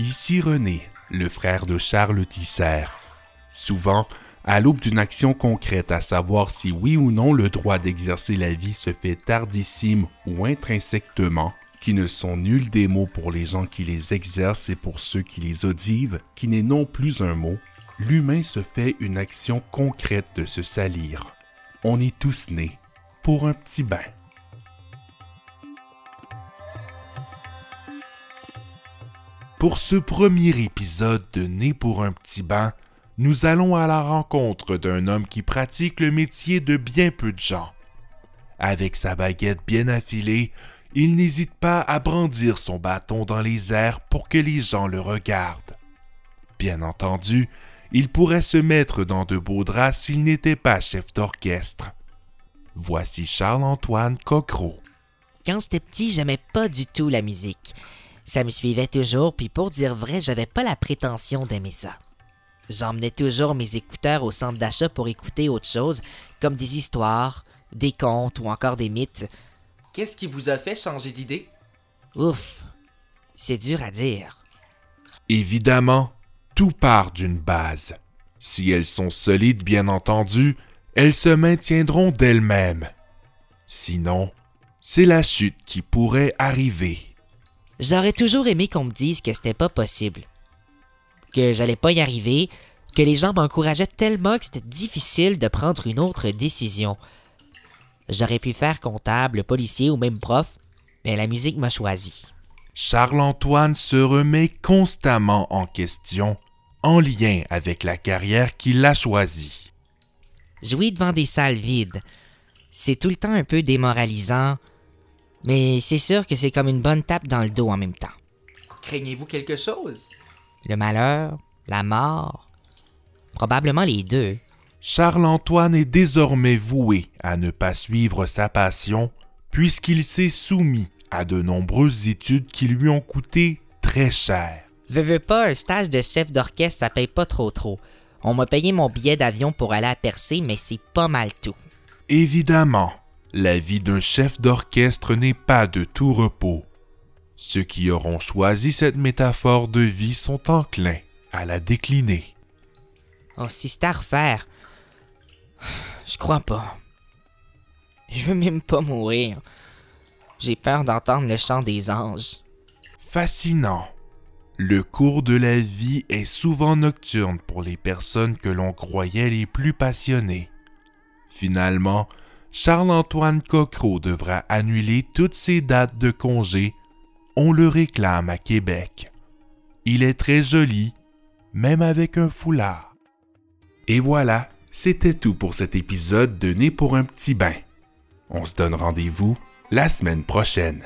Ici René, le frère de Charles Tisser. Souvent, à l'aube d'une action concrète à savoir si oui ou non le droit d'exercer la vie se fait tardissime ou intrinsèquement, qui ne sont nuls des mots pour les gens qui les exercent et pour ceux qui les audivent, qui n'est non plus un mot, l'humain se fait une action concrète de se salir. On est tous nés pour un petit bain. Pour ce premier épisode de Né pour un petit bain, nous allons à la rencontre d'un homme qui pratique le métier de bien peu de gens. Avec sa baguette bien affilée, il n'hésite pas à brandir son bâton dans les airs pour que les gens le regardent. Bien entendu, il pourrait se mettre dans de beaux draps s'il n'était pas chef d'orchestre. Voici Charles-Antoine Coquereau. Quand j'étais petit, j'aimais pas du tout la musique. Ça me suivait toujours, puis pour dire vrai, j'avais pas la prétention d'aimer ça. J'emmenais toujours mes écouteurs au centre d'achat pour écouter autre chose, comme des histoires, des contes ou encore des mythes. Qu'est-ce qui vous a fait changer d'idée? Ouf, c'est dur à dire. Évidemment, tout part d'une base. Si elles sont solides, bien entendu, elles se maintiendront d'elles-mêmes. Sinon, c'est la chute qui pourrait arriver. J'aurais toujours aimé qu'on me dise que c'était pas possible. Que j'allais pas y arriver, que les gens m'encourageaient tellement que c'était difficile de prendre une autre décision. J'aurais pu faire comptable, policier ou même prof, mais la musique m'a choisi. Charles-Antoine se remet constamment en question en lien avec la carrière qu'il a choisie. Jouer devant des salles vides, c'est tout le temps un peu démoralisant, mais c'est sûr que c'est comme une bonne tape dans le dos en même temps. Craignez-vous quelque chose? Le malheur, la mort, probablement les deux. Charles-Antoine est désormais voué à ne pas suivre sa passion puisqu'il s'est soumis à de nombreuses études qui lui ont coûté très cher. Veux, veux pas, un stage de chef d'orchestre, ça paye pas trop trop. On m'a payé mon billet d'avion pour aller à Percé, mais c'est pas mal tout. Évidemment, la vie d'un chef d'orchestre n'est pas de tout repos. Ceux qui auront choisi cette métaphore de vie sont enclins à la décliner. Oh, si c'est à refaire. Je crois pas. Je veux même pas mourir. J'ai peur d'entendre le chant des anges. Fascinant. Le cours de la vie est souvent nocturne pour les personnes que l'on croyait les plus passionnées. Finalement, Charles-Antoine Coquereau devra annuler toutes ses dates de congé. On le réclame à Québec. Il est très joli, même avec un foulard. Et voilà, c'était tout pour cet épisode de Né pour un petit bain. On se donne rendez-vous la semaine prochaine.